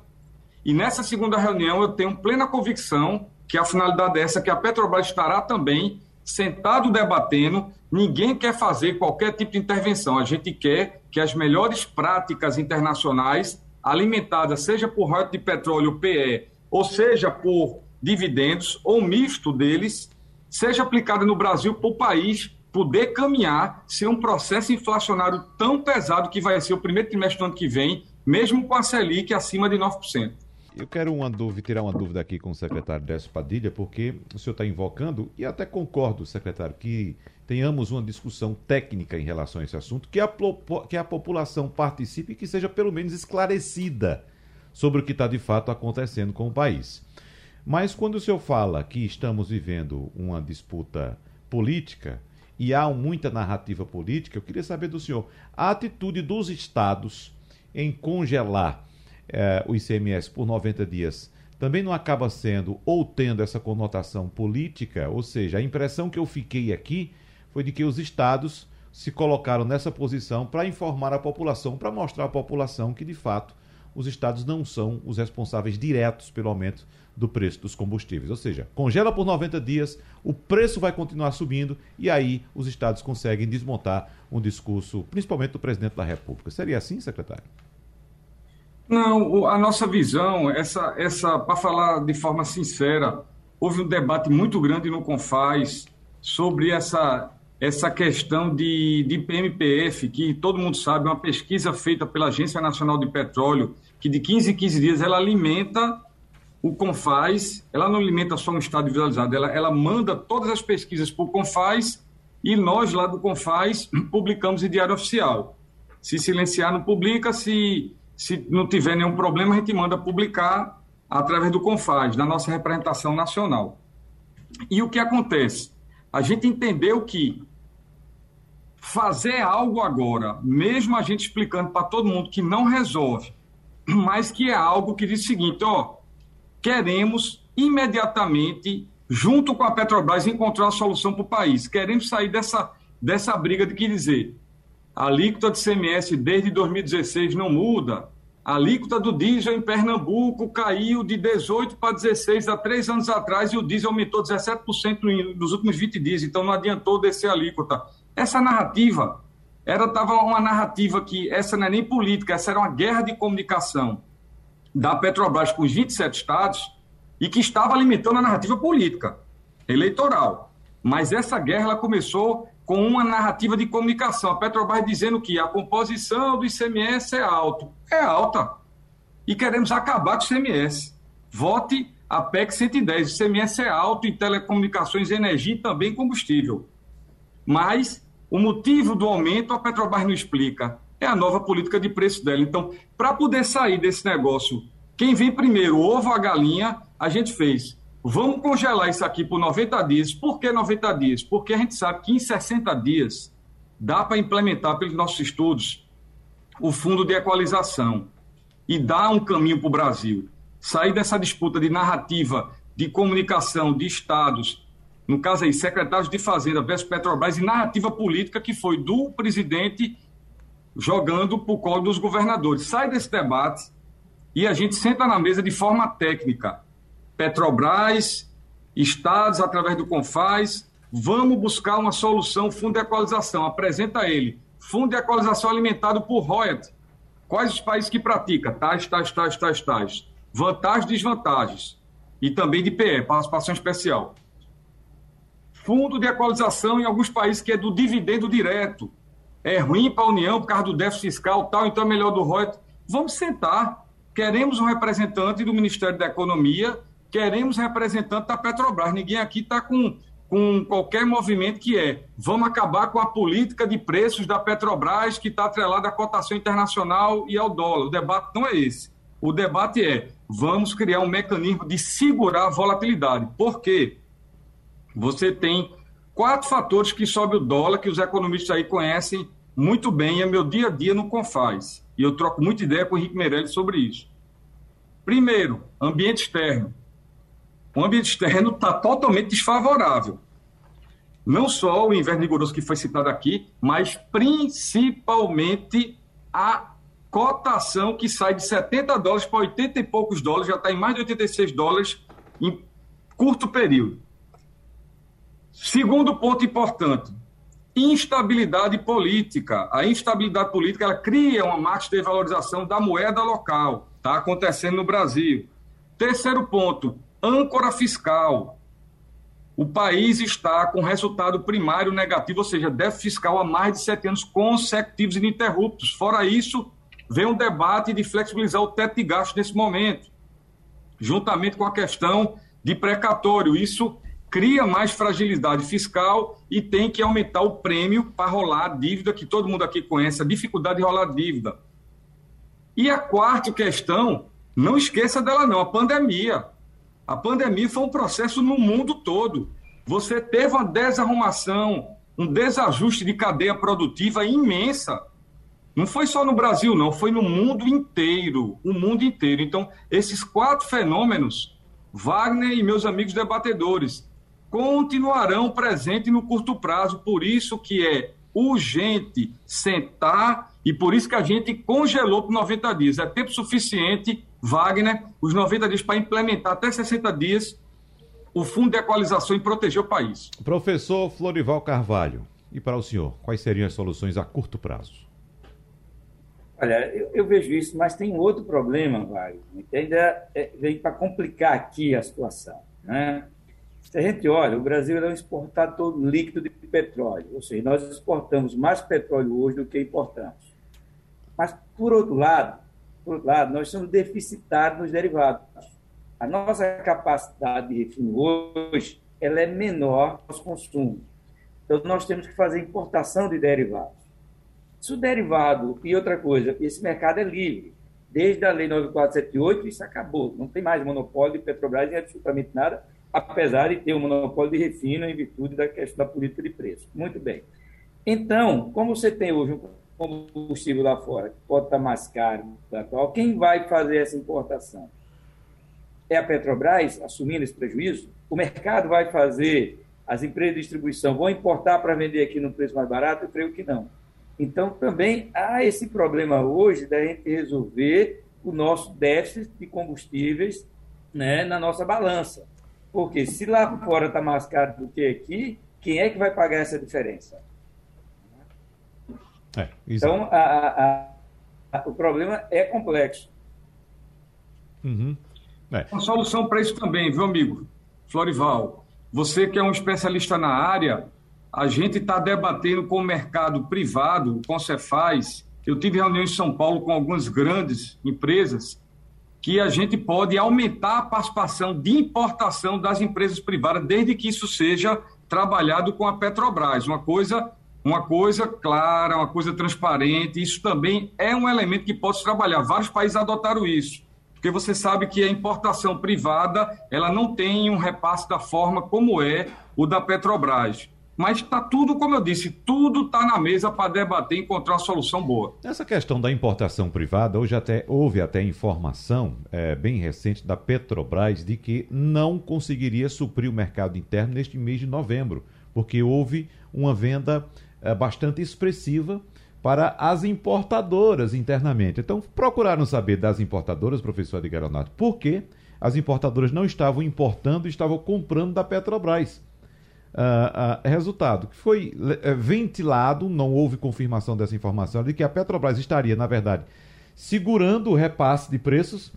e nessa segunda reunião eu tenho plena convicção que a finalidade é essa, que a Petrobras estará também sentado debatendo, ninguém quer fazer qualquer tipo de intervenção, a gente quer que as melhores práticas internacionais, alimentadas seja por royalties de petróleo PE, ou seja por dividendos, ou misto deles, seja aplicada no Brasil para o país poder caminhar sem um processo inflacionário tão pesado que vai ser o primeiro trimestre do ano que vem, mesmo com a Selic acima de 9%. Eu quero uma dúvida, tirar uma dúvida aqui com o secretário Décio Padilha, porque o senhor está invocando, e até concordo, secretário, que tenhamos uma discussão técnica em relação a esse assunto, que a, que a população participe e que seja pelo menos esclarecida sobre o que está de fato acontecendo com o país. Mas quando o senhor fala que estamos vivendo uma disputa política e há muita narrativa política, eu queria saber do senhor a atitude dos estados em congelar eh, o ICMS por 90 dias também não acaba sendo ou tendo essa conotação política, ou seja, a impressão que eu fiquei aqui foi de que os estados se colocaram nessa posição para informar a população, para mostrar à população que de fato os estados não são os responsáveis diretos pelo aumento do preço dos combustíveis. Ou seja, congela por 90 dias, o preço vai continuar subindo e aí os estados conseguem desmontar um discurso, principalmente do presidente da República. Seria assim, secretário? Não, a nossa visão, essa, essa para falar de forma sincera, houve um debate muito grande no Confaz sobre essa, essa questão de, de PMPF, que todo mundo sabe, é uma pesquisa feita pela Agência Nacional de Petróleo, que de 15 em 15 dias ela alimenta o Confaz, ela não alimenta só um estado visualizado, ela, ela manda todas as pesquisas para o Confaz e nós lá do Confaz publicamos em diário oficial. Se silenciar, não publica, se se não tiver nenhum problema, a gente manda publicar através do Confaz, da nossa representação nacional. E o que acontece? A gente entendeu que fazer algo agora, mesmo a gente explicando para todo mundo que não resolve, mas que é algo que diz o seguinte, ó, queremos imediatamente, junto com a Petrobras, encontrar a solução para o país. Queremos sair dessa, dessa briga de que dizer, a alíquota de CMS desde 2016 não muda. A alíquota do diesel em Pernambuco caiu de 18 para 16 há três anos atrás e o diesel aumentou 17% nos últimos 20 dias, então não adiantou descer a alíquota. Essa narrativa era tava uma narrativa que essa não é nem política, essa era uma guerra de comunicação da Petrobras com os 27 estados e que estava alimentando a narrativa política, eleitoral. Mas essa guerra começou com uma narrativa de comunicação. A Petrobras dizendo que a composição do ICMS é alto. É alta. E queremos acabar com o ICMS. Vote a PEC 110. O ICMS é alto em telecomunicações, energia e também combustível. Mas o motivo do aumento a Petrobras não explica. É a nova política de preço dela. Então, para poder sair desse negócio, quem vem primeiro, ovo ou a galinha, a gente fez Vamos congelar isso aqui por 90 dias. Por que 90 dias? Porque a gente sabe que em 60 dias dá para implementar, pelos nossos estudos, o fundo de equalização e dar um caminho para o Brasil. Sair dessa disputa de narrativa, de comunicação, de estados, no caso aí, secretários de Fazenda versus Petrobras, e narrativa política que foi do presidente jogando para o colo dos governadores. Sai desse debate e a gente senta na mesa de forma técnica Petrobras, estados, através do Confaz, vamos buscar uma solução, fundo de equalização. Apresenta ele. Fundo de equalização alimentado por royalty. Quais os países que pratica? Tais, tais, tais, tais, tais. Vantagens, desvantagens. E também de PE, participação especial. Fundo de equalização em alguns países que é do dividendo direto. É ruim para a União por causa do déficit fiscal tal, então é melhor do royalty. Vamos sentar. Queremos um representante do Ministério da Economia queremos representante da Petrobras. Ninguém aqui está com, com qualquer movimento que é vamos acabar com a política de preços da Petrobras que está atrelada à cotação internacional e ao dólar. O debate não é esse. O debate é vamos criar um mecanismo de segurar a volatilidade. Por quê? Você tem quatro fatores que sobe o dólar, que os economistas aí conhecem muito bem, é meu dia a dia no Confaz. E eu troco muita ideia com o Henrique Meirelles sobre isso. Primeiro, ambiente externo o ambiente externo está totalmente desfavorável. Não só o inverno rigoroso que foi citado aqui, mas principalmente a cotação que sai de 70 dólares para 80 e poucos dólares, já está em mais de 86 dólares em curto período. Segundo ponto importante, instabilidade política. A instabilidade política ela cria uma marcha de valorização da moeda local. Está acontecendo no Brasil. Terceiro ponto, âncora fiscal. o país está com resultado primário negativo, ou seja, déficit fiscal há mais de sete anos consecutivos ininterruptos. Fora isso, vem um debate de flexibilizar o teto de gastos nesse momento, juntamente com a questão de precatório. Isso cria mais fragilidade fiscal e tem que aumentar o prêmio para rolar a dívida, que todo mundo aqui conhece, a dificuldade de rolar dívida. E a quarta questão, não esqueça dela não, a pandemia. A pandemia foi um processo no mundo todo. Você teve uma desarrumação, um desajuste de cadeia produtiva imensa. Não foi só no Brasil, não, foi no mundo inteiro, o mundo inteiro. Então, esses quatro fenômenos, Wagner e meus amigos debatedores, continuarão presentes no curto prazo. Por isso que é urgente sentar e por isso que a gente congelou por 90 dias. É tempo suficiente, Wagner, os 90 dias para implementar até 60 dias o Fundo de Equalização e proteger o país. Professor Florival Carvalho, e para o senhor, quais seriam as soluções a curto prazo? Olha, eu, eu vejo isso, mas tem outro problema, Wagner, que ainda é, vem para complicar aqui a situação. Né? Se a gente olha, o Brasil é um exportador líquido de petróleo, ou seja, nós exportamos mais petróleo hoje do que importamos. Mas, por outro lado, por outro lado nós somos deficitários nos derivados. A nossa capacidade de refino hoje ela é menor no consumo. Então, nós temos que fazer importação de derivados. Se o derivado, e outra coisa, esse mercado é livre. Desde a Lei 9478, isso acabou. Não tem mais monopólio de Petrobras em absolutamente nada apesar de ter um monopólio de refino em virtude da questão da política de preço. Muito bem. Então, como você tem hoje um combustível lá fora que pode estar mais caro, tal, quem vai fazer essa importação? É a Petrobras assumindo esse prejuízo? O mercado vai fazer, as empresas de distribuição vão importar para vender aqui no preço mais barato? Eu creio que não. Então, também há esse problema hoje da gente resolver o nosso déficit de combustíveis né, na nossa balança. Porque se lá fora está mais caro do que aqui, quem é que vai pagar essa diferença? É, então, a, a, a, o problema é complexo. Uhum. É. Uma solução para isso também, viu, amigo? Florival, você que é um especialista na área, a gente está debatendo com o mercado privado, com o Cefaz. Eu tive reunião em São Paulo com algumas grandes empresas que a gente pode aumentar a participação de importação das empresas privadas, desde que isso seja trabalhado com a Petrobras. Uma coisa, uma coisa clara, uma coisa transparente. Isso também é um elemento que pode trabalhar. Vários países adotaram isso. Porque você sabe que a importação privada ela não tem um repasse da forma como é o da Petrobras. Mas está tudo, como eu disse, tudo está na mesa para debater e encontrar uma solução boa. Essa questão da importação privada, hoje até houve até informação é, bem recente da Petrobras de que não conseguiria suprir o mercado interno neste mês de novembro, porque houve uma venda é, bastante expressiva para as importadoras internamente. Então, procuraram saber das importadoras, professor Edgar Leonardo, por que as importadoras não estavam importando e estavam comprando da Petrobras. Uh, uh, resultado, que foi uh, ventilado, não houve confirmação dessa informação, de que a Petrobras estaria, na verdade, segurando o repasse de preços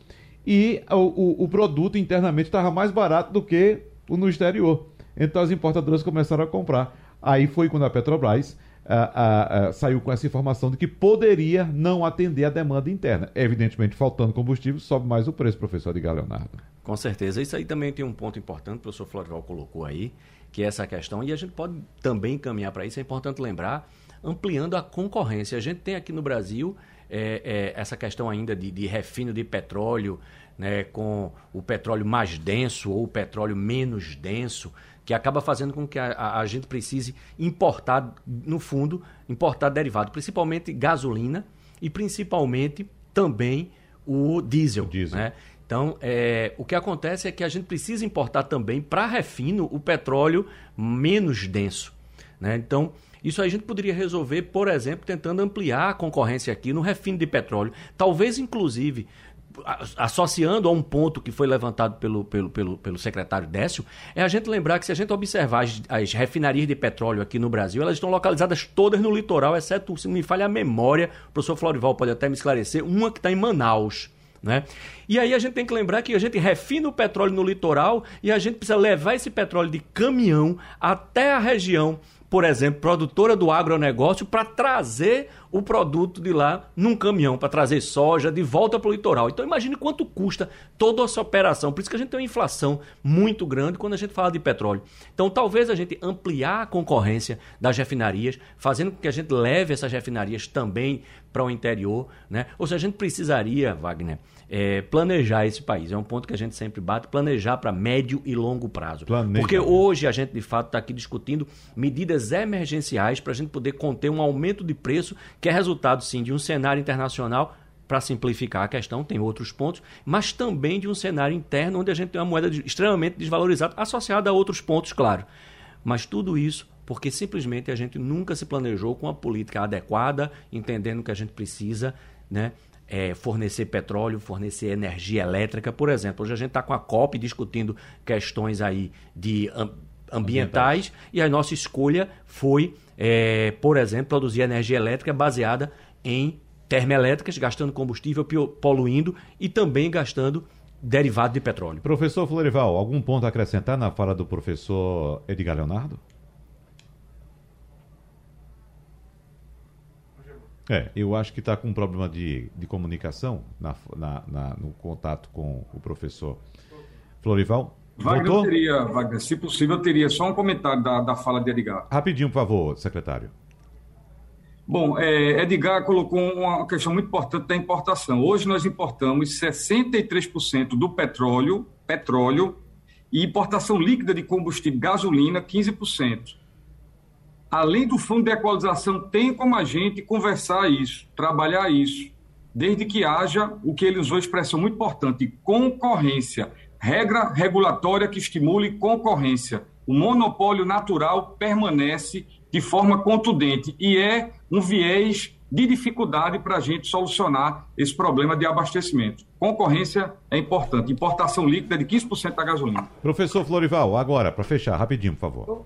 e o, o, o produto internamente estava mais barato do que o no exterior. Então as importadoras começaram a comprar. Aí foi quando a Petrobras ah, saiu com essa informação de que poderia não atender a demanda interna. Evidentemente, faltando combustível, sobe mais o preço, professor de Leonardo. Com certeza. Isso aí também tem um ponto importante, o professor Florival colocou aí, que é essa questão, e a gente pode também caminhar para isso, é importante lembrar, ampliando a concorrência. A gente tem aqui no Brasil é, é, essa questão ainda de, de refino de petróleo, né, com o petróleo mais denso ou o petróleo menos denso, que acaba fazendo com que a, a, a, gente precise importar, no fundo, importar derivado, principalmente gasolina e principalmente também o diesel. O diesel. Né? Então, é, o que acontece é que a gente precisa importar também para refino o petróleo menos denso. Né? Então, isso a gente poderia resolver, por exemplo, tentando ampliar a concorrência aqui no refino de petróleo. Talvez, inclusive, associando a um ponto que foi levantado pelo, pelo, pelo, pelo secretário Décio, é a gente lembrar que se a gente observar as, as, refinarias de petróleo aqui no Brasil, elas estão localizadas todas no litoral, exceto, se não me falha a memória, o professor Florival pode até me esclarecer, uma que está em Manaus Né? E aí a gente tem que lembrar que a gente refina o petróleo no litoral e a gente precisa levar esse petróleo de caminhão até a região por exemplo, produtora do agronegócio para trazer o produto de lá num caminhão, para trazer soja de volta para o litoral. Então imagine quanto custa toda essa operação. Por isso que a gente tem uma inflação muito grande quando a gente fala de petróleo. Então talvez a gente ampliar a concorrência das refinarias, fazendo com que a gente leve essas refinarias também para o interior, né? Ou seja, a gente precisaria, Wagner, é, planejar esse país. É um ponto que a gente sempre bate, planejar para médio e longo prazo. Planeja. Porque hoje a gente, de fato, está aqui discutindo medidas emergenciais para a gente poder conter um aumento de preço, que é resultado, sim, de um cenário internacional para simplificar a questão, tem outros pontos, mas também de um cenário interno onde a gente tem uma moeda extremamente desvalorizada, associada a outros pontos, claro. Mas tudo isso porque simplesmente a gente nunca se planejou com a política adequada, entendendo que a gente precisa né, é, fornecer petróleo, fornecer energia elétrica, por exemplo. Hoje a gente está com a COP discutindo questões aí de ambientais, e a nossa escolha foi, é, por exemplo, produzir energia elétrica baseada em termoelétricas, gastando combustível, poluindo e também gastando derivado de petróleo. Professor Florival, algum ponto a acrescentar na fala do professor Edgar Leonardo? É, eu acho que está com um problema de, de comunicação na, na, na, no contato com o professor Florival. Wagner, eu teria, Wagner, se possível, eu teria só um comentário da, da fala de Edgar. Rapidinho, por favor, secretário. Bom, é, Edgar colocou uma questão muito importante da importação. Hoje nós importamos 63% do petróleo, petróleo e importação líquida de combustível, gasolina, 15% além do fundo de equalização, tem como a gente conversar isso, trabalhar isso, desde que haja o que ele usou expressão muito importante, concorrência, regra regulatória que estimule concorrência. O monopólio natural permanece de forma contundente e é um viés de dificuldade para a gente solucionar esse problema de abastecimento. Concorrência é importante. Importação líquida de 15% da gasolina. Professor Florival, agora, para fechar, rapidinho, por favor.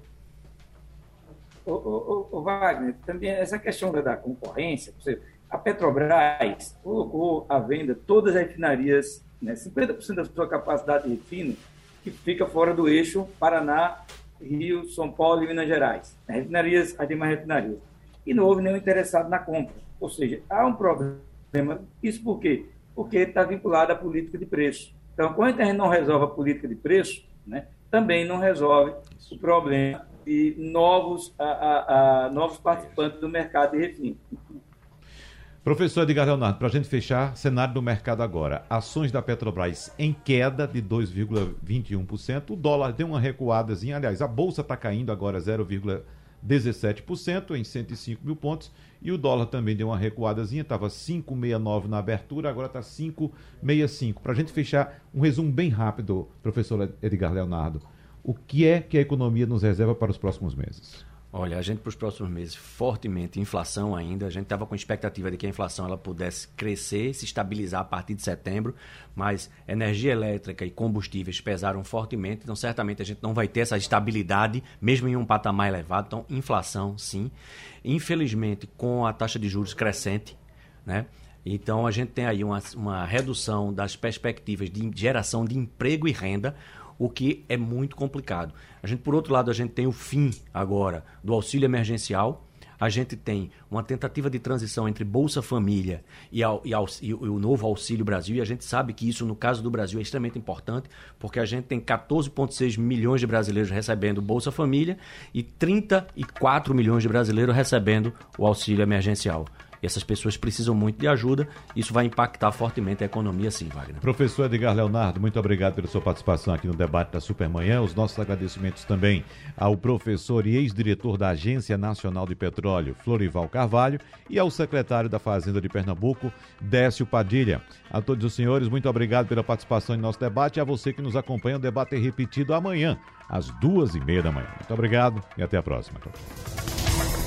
O, o, o, Wagner, também essa questão da concorrência, a Petrobras colocou à venda todas as refinarias, né, 50% da sua capacidade de refino, que fica fora do eixo Paraná, Rio, São Paulo e Minas Gerais. As refinarias, as demais refinarias. E não houve nenhum interessado na compra. Ou seja, há um problema. Isso por quê? Porque está vinculado à política de preço. Então, quando a gente não resolve a política de preço, né, também não resolve o problema de novos, a, a, a, novos participantes do mercado de refino. Professor Edgar Leonardo, para a gente fechar, cenário do mercado agora. Ações da Petrobras em queda de 2,21%. O dólar deu uma recuadazinha. Aliás, a bolsa está caindo agora 0,17% em 105 mil pontos. E o dólar também deu uma recuadazinha. Estava 5,69 na abertura, agora está 5,65. Para a gente fechar, um resumo bem rápido, professor Edgar Leonardo o que é que a economia nos reserva para os próximos meses? Olha, a gente para os próximos meses, fortemente, inflação ainda. A gente estava com expectativa de que a inflação ela pudesse crescer, se estabilizar a partir de setembro, mas energia elétrica e combustíveis pesaram fortemente, então certamente a gente não vai ter essa estabilidade, mesmo em um patamar elevado. Então, inflação, sim. Infelizmente, com a taxa de juros crescente, né? Então, a gente tem aí uma, uma redução das perspectivas de geração de emprego e renda o que é muito complicado. A gente, por outro lado, a gente tem o fim agora do auxílio emergencial. A gente tem uma tentativa de transição entre Bolsa Família e, ao, e, ao, e, o novo Auxílio Brasil, e a gente sabe que isso, no caso do Brasil, é extremamente importante, porque a gente tem 14,6 milhões de brasileiros recebendo Bolsa Família e 34 milhões de brasileiros recebendo o auxílio emergencial. E essas pessoas precisam muito de ajuda. Isso vai impactar fortemente a economia, sim, Wagner. Professor Edgar Leonardo, muito obrigado pela sua participação aqui no debate da Supermanhã. Os nossos agradecimentos também ao professor e ex-diretor da Agência Nacional de Petróleo, Florival Carvalho, e ao secretário da Fazenda de Pernambuco, Décio Padilha. A todos os senhores, muito obrigado pela participação em nosso debate. E a você que nos acompanha, o debate é repetido amanhã, às duas e meia da manhã. Muito obrigado e até a próxima.